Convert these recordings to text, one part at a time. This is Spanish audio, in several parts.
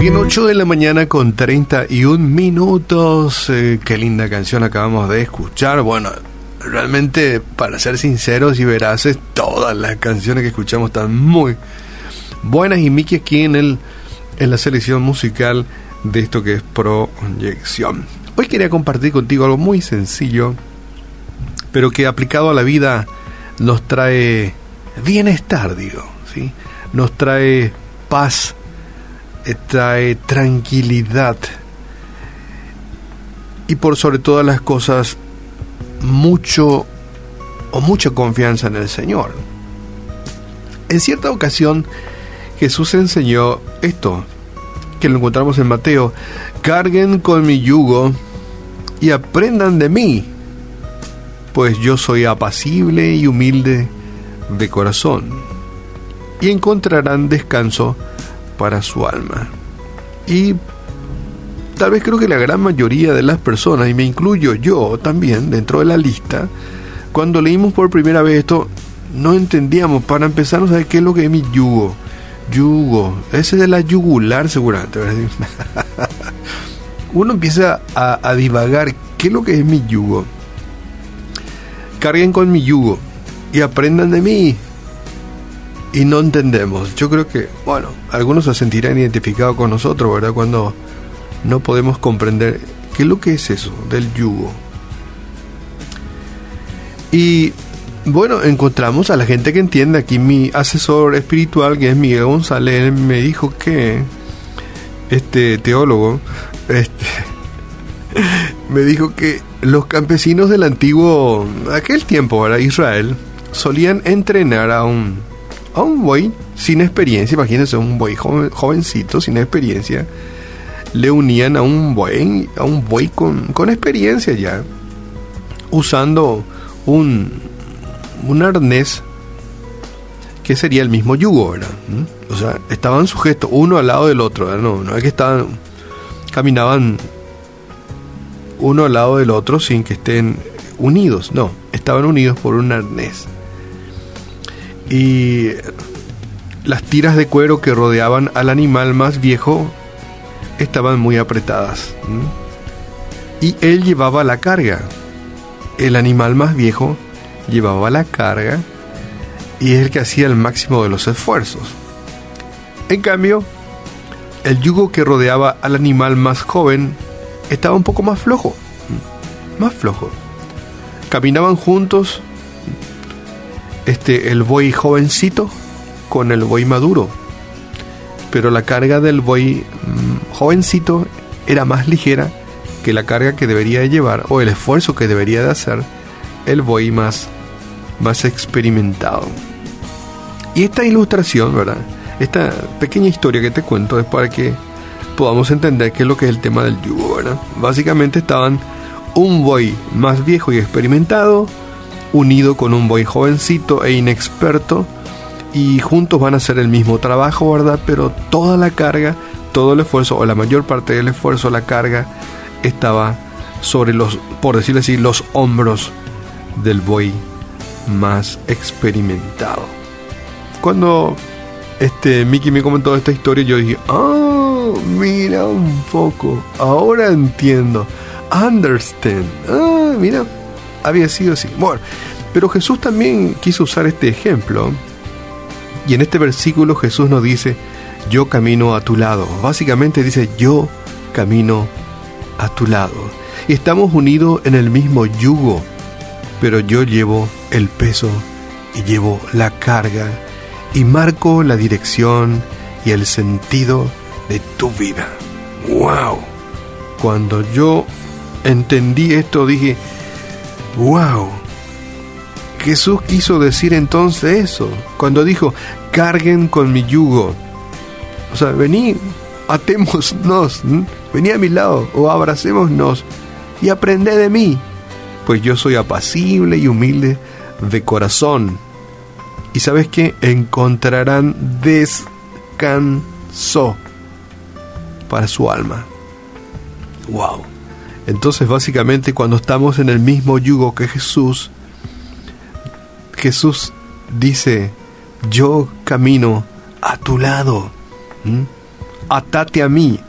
Bien, 8 de la mañana con 31 minutos. Eh, qué linda canción acabamos de escuchar. Bueno, realmente, para ser sinceros y veraces, todas las canciones que escuchamos están muy buenas. Y Miki aquí en, el, en la selección musical de esto que es proyección. Hoy quería compartir contigo algo muy sencillo, pero que aplicado a la vida nos trae bienestar, digo, ¿sí? Nos trae paz trae tranquilidad y por sobre todas las cosas mucho o mucha confianza en el Señor. En cierta ocasión Jesús enseñó esto, que lo encontramos en Mateo, carguen con mi yugo y aprendan de mí, pues yo soy apacible y humilde de corazón, y encontrarán descanso para su alma. Y tal vez creo que la gran mayoría de las personas, y me incluyo yo también dentro de la lista, cuando leímos por primera vez esto, no entendíamos, para empezar, no saber qué es lo que es mi yugo. Yugo, ese de la yugular seguramente. Uno empieza a, a divagar qué es lo que es mi yugo. Carguen con mi yugo y aprendan de mí, y no entendemos. Yo creo que, bueno, algunos se sentirán identificados con nosotros, ¿verdad? Cuando no podemos comprender qué es lo que es eso del yugo. Y bueno, encontramos a la gente que entiende. Aquí mi asesor espiritual, que es Miguel González, me dijo que, este teólogo, este, me dijo que los campesinos del antiguo, aquel tiempo, ¿verdad? Israel, solían entrenar a un a un buey sin experiencia, imagínense un buey jovencito sin experiencia, le unían a un buey, a un buey con, con experiencia ya, usando un, un arnés que sería el mismo yugo, ¿verdad? ¿Mm? O sea, estaban sujetos uno al lado del otro, No, no es que estaban, caminaban uno al lado del otro sin que estén unidos, no, estaban unidos por un arnés y las tiras de cuero que rodeaban al animal más viejo estaban muy apretadas. Y él llevaba la carga. El animal más viejo llevaba la carga y es el que hacía el máximo de los esfuerzos. En cambio, el yugo que rodeaba al animal más joven estaba un poco más flojo. Más flojo. Caminaban juntos este, el buey jovencito con el buey maduro. Pero la carga del buey mm, jovencito era más ligera que la carga que debería llevar o el esfuerzo que debería de hacer el buey más, más experimentado. Y esta ilustración, ¿verdad? Esta pequeña historia que te cuento es para que podamos entender qué es lo que es el tema del yugo, ¿verdad? Básicamente estaban un buey más viejo y experimentado unido con un buey jovencito e inexperto y juntos van a hacer el mismo trabajo, ¿verdad? Pero toda la carga, todo el esfuerzo o la mayor parte del esfuerzo, la carga estaba sobre los, por decirlo así, los hombros del buey más experimentado. Cuando este Mickey me comentó esta historia, yo dije, ah, mira un poco, ahora entiendo, understand, ah, mira, había sido así. Bueno, pero Jesús también quiso usar este ejemplo. Y en este versículo Jesús nos dice, yo camino a tu lado. Básicamente dice, yo camino a tu lado. Y estamos unidos en el mismo yugo, pero yo llevo el peso y llevo la carga y marco la dirección y el sentido de tu vida. ¡Wow! Cuando yo entendí esto dije, ¡Wow! Jesús quiso decir entonces eso, cuando dijo, carguen con mi yugo. O sea, vení, atémonos, vení a mi lado o abracémonos y aprende de mí, pues yo soy apacible y humilde de corazón. Y sabes que encontrarán descanso para su alma. Wow. Entonces básicamente cuando estamos en el mismo yugo que Jesús, Jesús dice, yo camino a tu lado. atate a mí.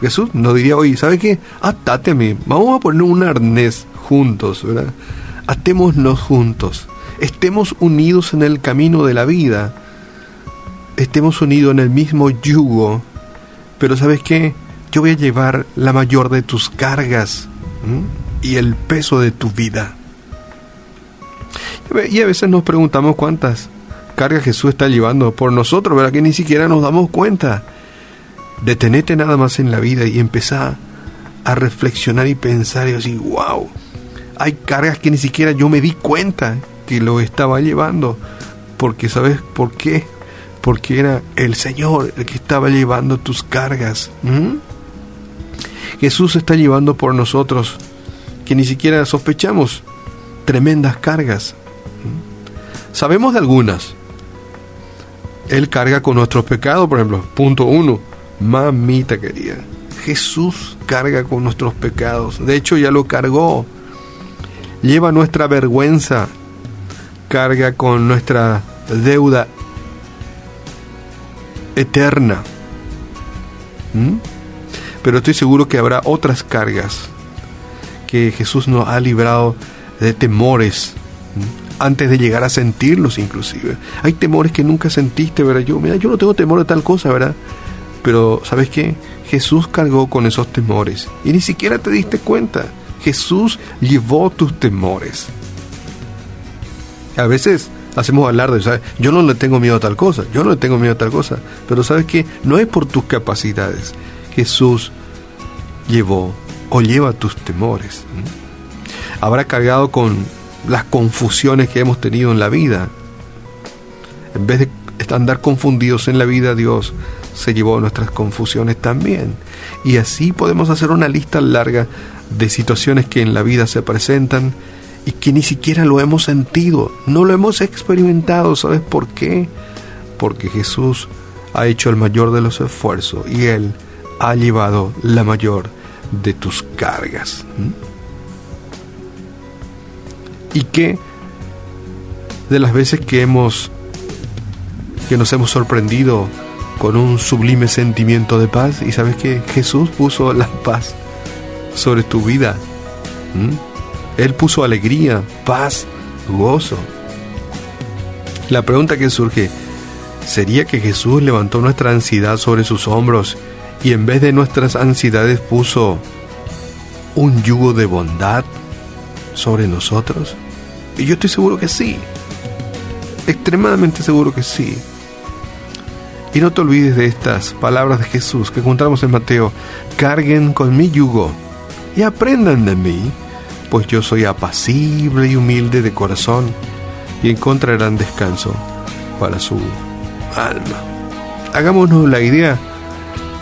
Jesús no diría, oye, ¿sabe qué? Atate a mí. Vamos a poner un arnés juntos, ¿verdad? Atémonos juntos. Estemos unidos en el camino de la vida. Estemos unidos en el mismo yugo. Pero ¿sabes qué? Yo voy a llevar la mayor de tus cargas y el peso de tu vida. Y a veces nos preguntamos cuántas cargas Jesús está llevando por nosotros, ¿verdad? Que ni siquiera nos damos cuenta. Detenete nada más en la vida y empezá a reflexionar y pensar y decir, wow, hay cargas que ni siquiera yo me di cuenta que lo estaba llevando. Porque, ¿sabes por qué? Porque era el Señor el que estaba llevando tus cargas. Jesús está llevando por nosotros que ni siquiera sospechamos tremendas cargas. Sabemos de algunas. Él carga con nuestros pecados, por ejemplo. Punto uno. Mamita querida. Jesús carga con nuestros pecados. De hecho, ya lo cargó. Lleva nuestra vergüenza. Carga con nuestra deuda eterna. Pero estoy seguro que habrá otras cargas que Jesús nos ha librado de temores antes de llegar a sentirlos inclusive. Hay temores que nunca sentiste, ¿verdad? Yo, mira, yo no tengo temor de tal cosa, ¿verdad? Pero, ¿sabes qué? Jesús cargó con esos temores y ni siquiera te diste cuenta. Jesús llevó tus temores. A veces hacemos alarde, ¿sabes? Yo no le tengo miedo a tal cosa, yo no le tengo miedo a tal cosa, pero ¿sabes qué? No es por tus capacidades. Jesús llevó o lleva tus temores. Habrá cargado con las confusiones que hemos tenido en la vida. En vez de andar confundidos en la vida, Dios se llevó nuestras confusiones también. Y así podemos hacer una lista larga de situaciones que en la vida se presentan y que ni siquiera lo hemos sentido, no lo hemos experimentado. ¿Sabes por qué? Porque Jesús ha hecho el mayor de los esfuerzos y Él ha llevado la mayor de tus cargas. Y que de las veces que hemos que nos hemos sorprendido con un sublime sentimiento de paz y sabes que Jesús puso la paz sobre tu vida. Él puso alegría, paz, gozo. La pregunta que surge, ¿sería que Jesús levantó nuestra ansiedad sobre sus hombros y en vez de nuestras ansiedades puso un yugo de bondad sobre nosotros? Y yo estoy seguro que sí, extremadamente seguro que sí. Y no te olvides de estas palabras de Jesús que encontramos en Mateo, carguen con mi yugo y aprendan de mí, pues yo soy apacible y humilde de corazón y encontrarán descanso para su alma. Hagámonos la idea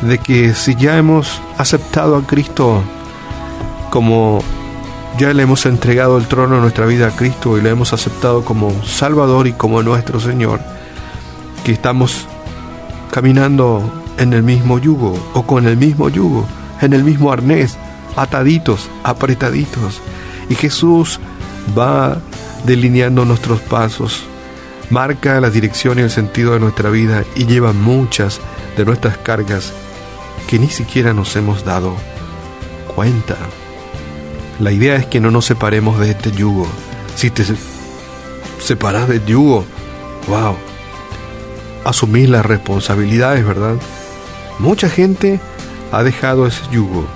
de que si ya hemos aceptado a Cristo como ya le hemos entregado el trono de nuestra vida a Cristo y lo hemos aceptado como Salvador y como nuestro Señor, que estamos caminando en el mismo yugo o con el mismo yugo, en el mismo arnés, ataditos, apretaditos. Y Jesús va delineando nuestros pasos, marca la dirección y el sentido de nuestra vida y lleva muchas de nuestras cargas que ni siquiera nos hemos dado cuenta. La idea es que no nos separemos de este yugo. Si te separas del yugo, wow, asumís las responsabilidades, ¿verdad? Mucha gente ha dejado ese yugo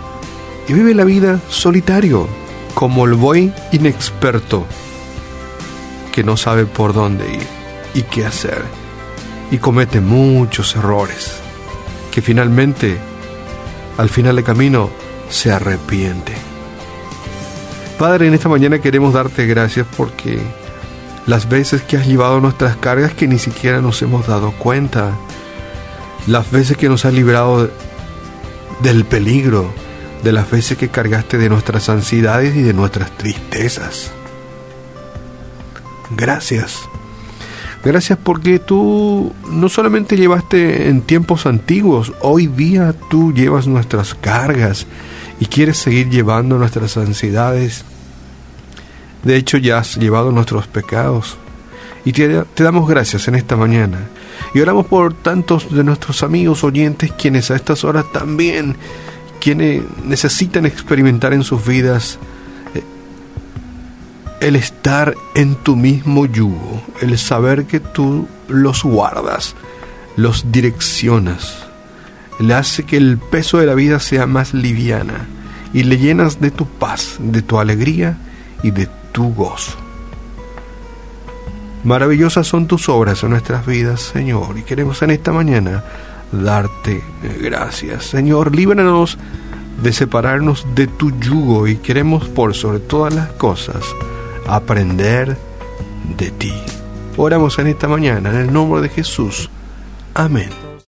y vive la vida solitario, como el buey inexperto que no sabe por dónde ir y qué hacer y comete muchos errores que finalmente al final del camino se arrepiente. Padre, en esta mañana queremos darte gracias porque las veces que has llevado nuestras cargas que ni siquiera nos hemos dado cuenta, las veces que nos has librado del peligro, de las veces que cargaste de nuestras ansiedades y de nuestras tristezas. Gracias Gracias porque tú no solamente llevaste en tiempos antiguos, hoy día tú llevas nuestras cargas y quieres seguir llevando nuestras ansiedades. De hecho ya has llevado nuestros pecados. Y te, damos gracias en esta mañana. Y oramos por tantos de nuestros amigos oyentes quienes a estas horas también, quienes necesitan experimentar en sus vidas el estar en tu mismo yugo, el saber que tú los guardas, los direccionas, le hace que el peso de la vida sea más liviana y le llenas de tu paz, de tu alegría y de tu gozo. Maravillosas son tus obras en nuestras vidas, Señor, y queremos en esta mañana darte gracias. Señor, líbranos de separarnos de tu yugo y queremos por sobre todas las cosas aprender de ti. Oramos en esta mañana en el nombre de Jesús. Amén.